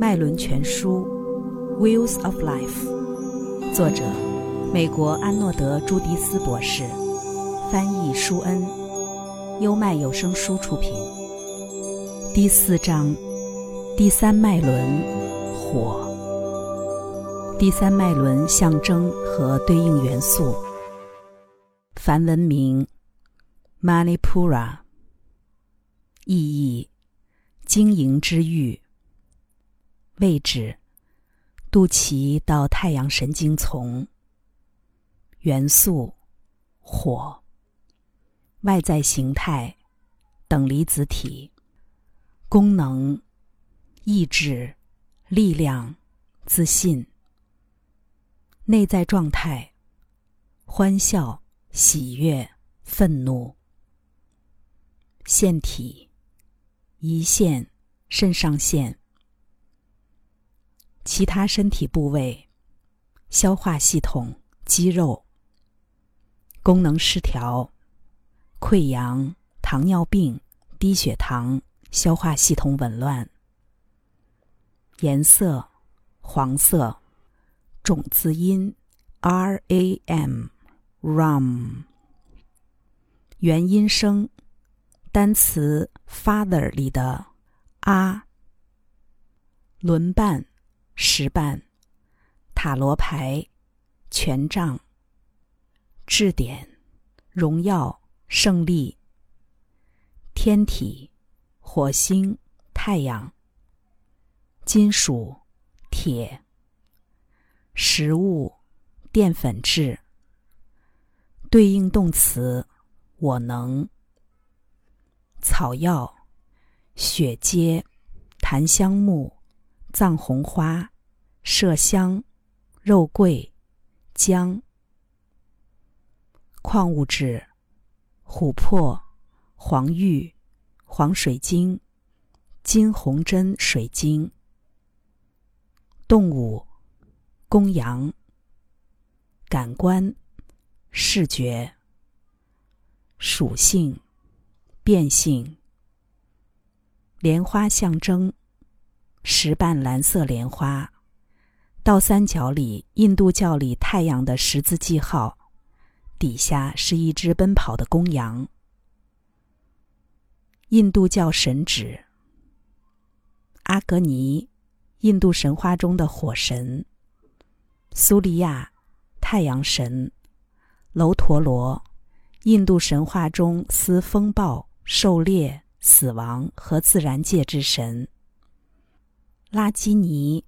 脉轮全书》（Wheels of Life），作者美国安诺德·朱迪斯博士，翻译舒恩，优麦有声书出品。第四章，第三脉轮火。第三脉轮象征和对应元素。梵文名：Manipura。意义：经营之域。位置：肚脐到太阳神经丛。元素：火。外在形态：等离子体。功能：意志、力量、自信。内在状态：欢笑、喜悦、愤怒。腺体。胰腺、肾上腺，其他身体部位，消化系统、肌肉，功能失调，溃疡、糖尿病、低血糖、消化系统紊乱。颜色：黄色，种子音：r a m，ram。元音声。单词 “father” 里的“啊”，轮瓣、石瓣、塔罗牌、权杖、质点、荣耀、胜利、天体、火星、太阳、金属、铁、食物、淀粉质、对应动词“我能”。草药：雪阶、檀香木、藏红花、麝香、肉桂、姜。矿物质：琥珀、黄玉、黄水晶、金红针水晶。动物：公羊。感官：视觉。属性。变性。莲花象征石瓣蓝色莲花，倒三角里印度教里太阳的十字记号，底下是一只奔跑的公羊。印度教神指阿格尼，印度神话中的火神；苏利亚，太阳神；楼陀罗，印度神话中司风暴。狩猎、死亡和自然界之神，拉基尼，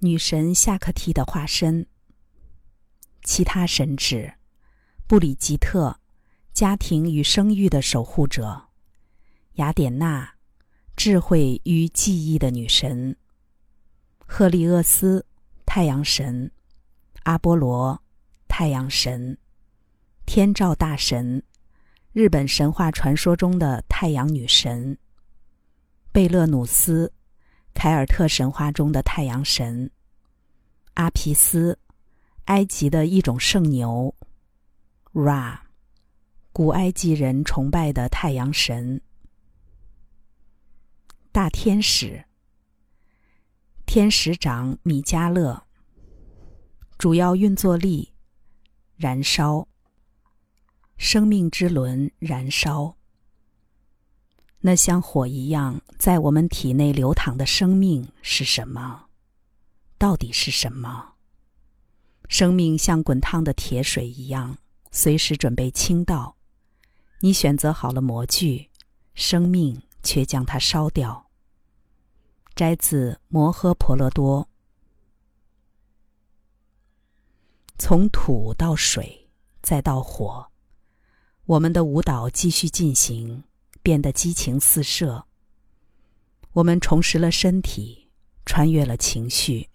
女神夏克提的化身。其他神指：布里吉特，家庭与生育的守护者；雅典娜，智慧与记忆的女神；赫利厄斯，太阳神；阿波罗，太阳神；天照大神。日本神话传说中的太阳女神贝勒努斯，凯尔特神话中的太阳神阿皮斯，埃及的一种圣牛 Ra，古埃及人崇拜的太阳神大天使天使长米迦勒，主要运作力燃烧。生命之轮燃烧，那像火一样在我们体内流淌的生命是什么？到底是什么？生命像滚烫的铁水一样，随时准备倾倒。你选择好了模具，生命却将它烧掉。摘自《摩诃婆罗多》。从土到水，再到火。我们的舞蹈继续进行，变得激情四射。我们重拾了身体，穿越了情绪，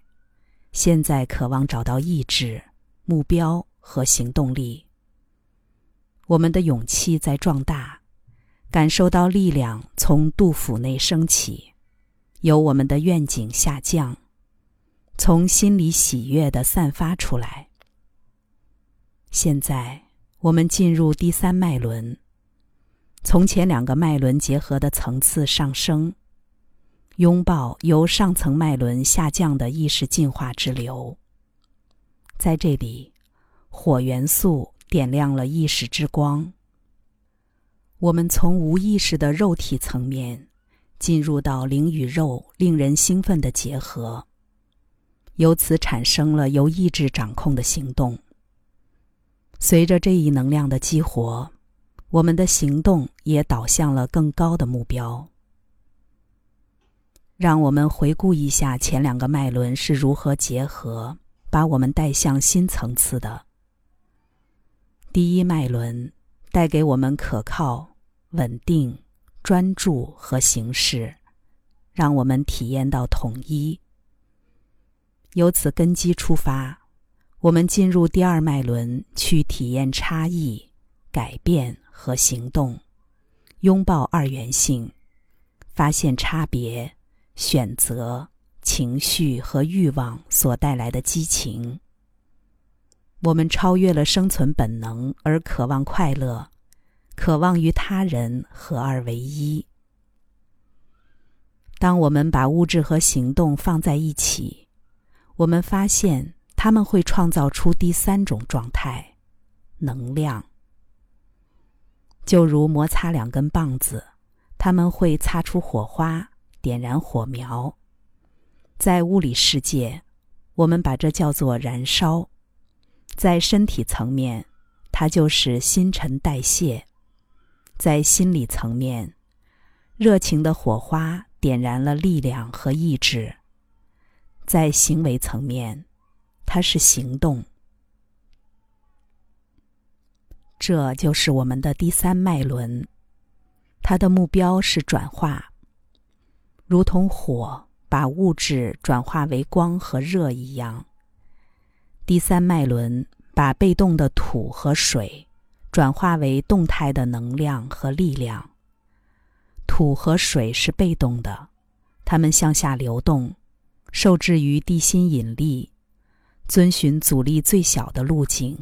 现在渴望找到意志、目标和行动力。我们的勇气在壮大，感受到力量从肚腹内升起，由我们的愿景下降，从心里喜悦的散发出来。现在。我们进入第三脉轮，从前两个脉轮结合的层次上升，拥抱由上层脉轮下降的意识进化之流。在这里，火元素点亮了意识之光。我们从无意识的肉体层面，进入到灵与肉令人兴奋的结合，由此产生了由意志掌控的行动。随着这一能量的激活，我们的行动也导向了更高的目标。让我们回顾一下前两个脉轮是如何结合，把我们带向新层次的。第一脉轮带给我们可靠、稳定、专注和形式，让我们体验到统一。由此根基出发，我们进入第二脉轮，去体验差异、改变和行动，拥抱二元性，发现差别、选择、情绪和欲望所带来的激情。我们超越了生存本能，而渴望快乐，渴望与他人合二为一。当我们把物质和行动放在一起，我们发现他们会创造出第三种状态——能量。就如摩擦两根棒子，他们会擦出火花，点燃火苗。在物理世界，我们把这叫做燃烧。在身体层面，它就是新陈代谢；在心理层面，热情的火花点燃了力量和意志；在行为层面，它是行动。这就是我们的第三脉轮，它的目标是转化，如同火把物质转化为光和热一样。第三脉轮把被动的土和水转化为动态的能量和力量。土和水是被动的，它们向下流动，受制于地心引力，遵循阻力最小的路径。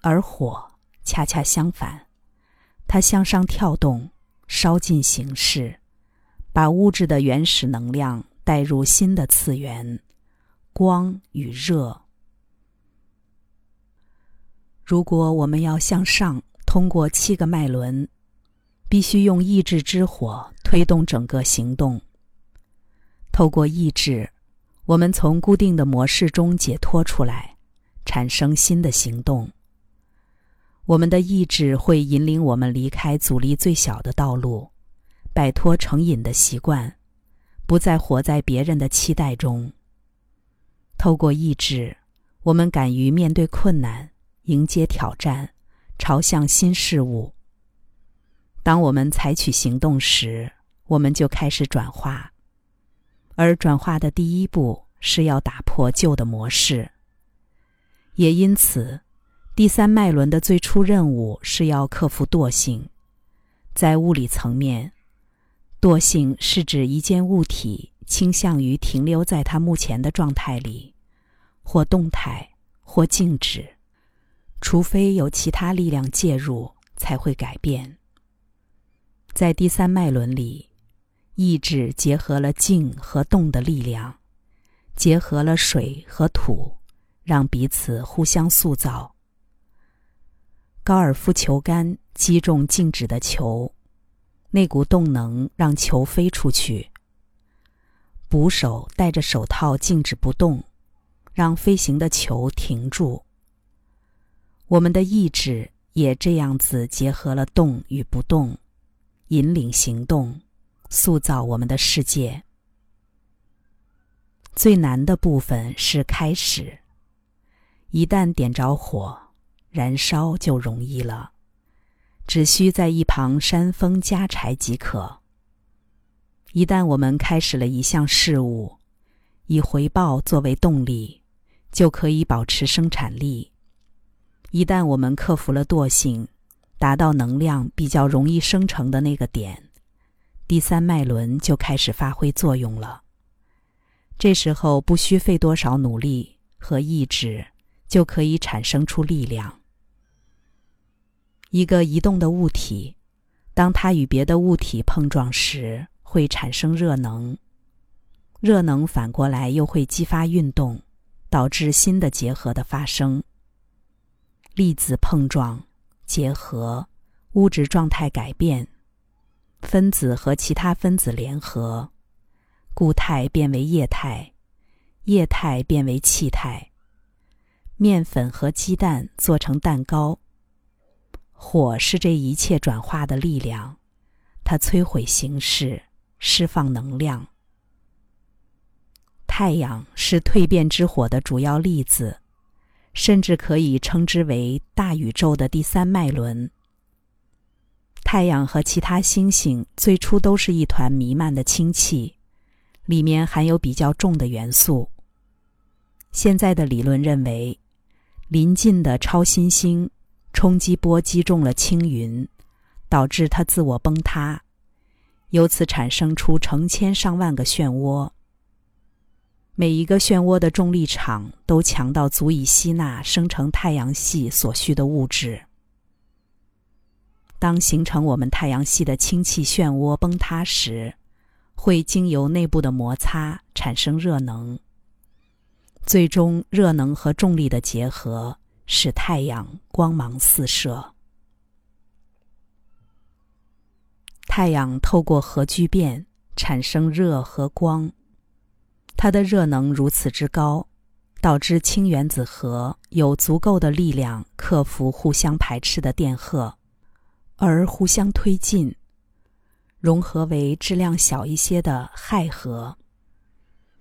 而火恰恰相反，它向上跳动，烧尽形式，把物质的原始能量带入新的次元，光与热。如果我们要向上通过七个脉轮，必须用意志之火推动整个行动。透过意志，我们从固定的模式中解脱出来，产生新的行动。我们的意志会引领我们离开阻力最小的道路，摆脱成瘾的习惯，不再活在别人的期待中。透过意志，我们敢于面对困难。迎接挑战，朝向新事物。当我们采取行动时，我们就开始转化，而转化的第一步是要打破旧的模式。也因此，第三脉轮的最初任务是要克服惰性。在物理层面，惰性是指一件物体倾向于停留在它目前的状态里，或动态，或静止。除非有其他力量介入，才会改变。在第三脉轮里，意志结合了静和动的力量，结合了水和土，让彼此互相塑造。高尔夫球杆击中静止的球，那股动能让球飞出去。捕手戴着手套静止不动，让飞行的球停住。我们的意志也这样子结合了动与不动，引领行动，塑造我们的世界。最难的部分是开始。一旦点着火，燃烧就容易了，只需在一旁扇风加柴即可。一旦我们开始了一项事物，以回报作为动力，就可以保持生产力。一旦我们克服了惰性，达到能量比较容易生成的那个点，第三脉轮就开始发挥作用了。这时候不需费多少努力和意志，就可以产生出力量。一个移动的物体，当它与别的物体碰撞时，会产生热能，热能反过来又会激发运动，导致新的结合的发生。粒子碰撞、结合、物质状态改变、分子和其他分子联合，固态变为液态，液态变为气态。面粉和鸡蛋做成蛋糕。火是这一切转化的力量，它摧毁形式，释放能量。太阳是蜕变之火的主要例子。甚至可以称之为大宇宙的第三脉轮。太阳和其他星星最初都是一团弥漫的氢气，里面含有比较重的元素。现在的理论认为，临近的超新星冲击波击中了青云，导致它自我崩塌，由此产生出成千上万个漩涡。每一个漩涡的重力场都强到足以吸纳生成太阳系所需的物质。当形成我们太阳系的氢气漩涡崩塌时，会经由内部的摩擦产生热能。最终，热能和重力的结合使太阳光芒四射。太阳透过核聚变产生热和光。它的热能如此之高，导致氢原子核有足够的力量克服互相排斥的电荷，而互相推进，融合为质量小一些的氦核。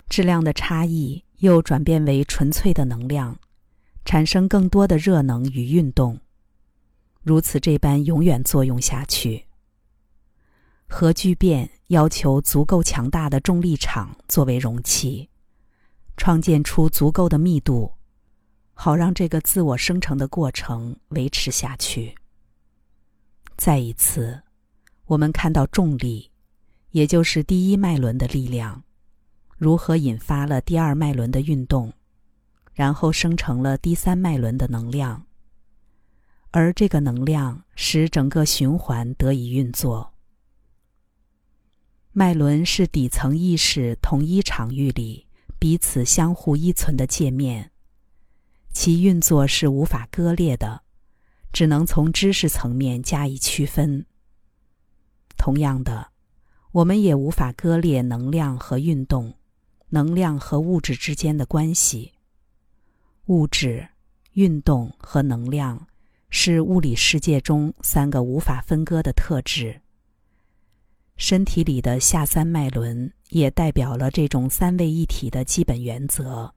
质量的差异又转变为纯粹的能量，产生更多的热能与运动，如此这般永远作用下去。核聚变要求足够强大的重力场作为容器，创建出足够的密度，好让这个自我生成的过程维持下去。再一次，我们看到重力，也就是第一脉轮的力量，如何引发了第二脉轮的运动，然后生成了第三脉轮的能量，而这个能量使整个循环得以运作。脉轮是底层意识同一场域里彼此相互依存的界面，其运作是无法割裂的，只能从知识层面加以区分。同样的，我们也无法割裂能量和运动、能量和物质之间的关系。物质、运动和能量是物理世界中三个无法分割的特质。身体里的下三脉轮也代表了这种三位一体的基本原则，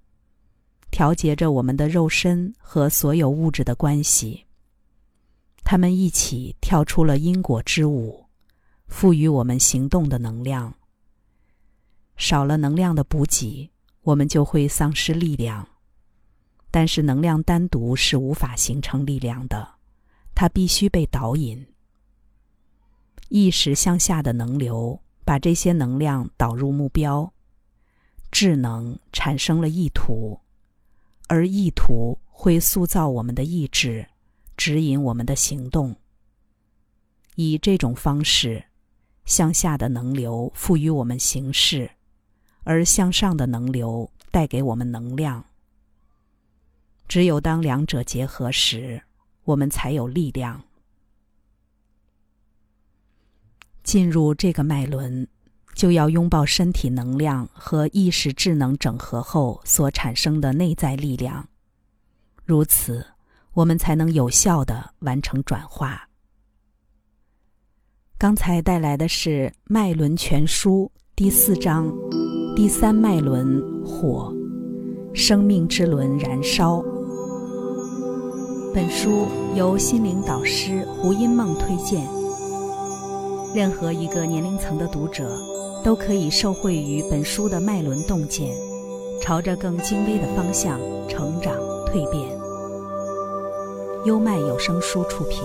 调节着我们的肉身和所有物质的关系。它们一起跳出了因果之舞，赋予我们行动的能量。少了能量的补给，我们就会丧失力量。但是能量单独是无法形成力量的，它必须被导引。意识向下的能流，把这些能量导入目标，智能产生了意图，而意图会塑造我们的意志，指引我们的行动。以这种方式，向下的能流赋予我们形式，而向上的能流带给我们能量。只有当两者结合时，我们才有力量。进入这个脉轮，就要拥抱身体能量和意识智能整合后所产生的内在力量，如此，我们才能有效的完成转化。刚才带来的是《脉轮全书》第四章，第三脉轮火，生命之轮燃烧。本书由心灵导师胡因梦推荐。任何一个年龄层的读者，都可以受惠于本书的脉轮洞见，朝着更精微的方向成长蜕变。优麦有声书出品。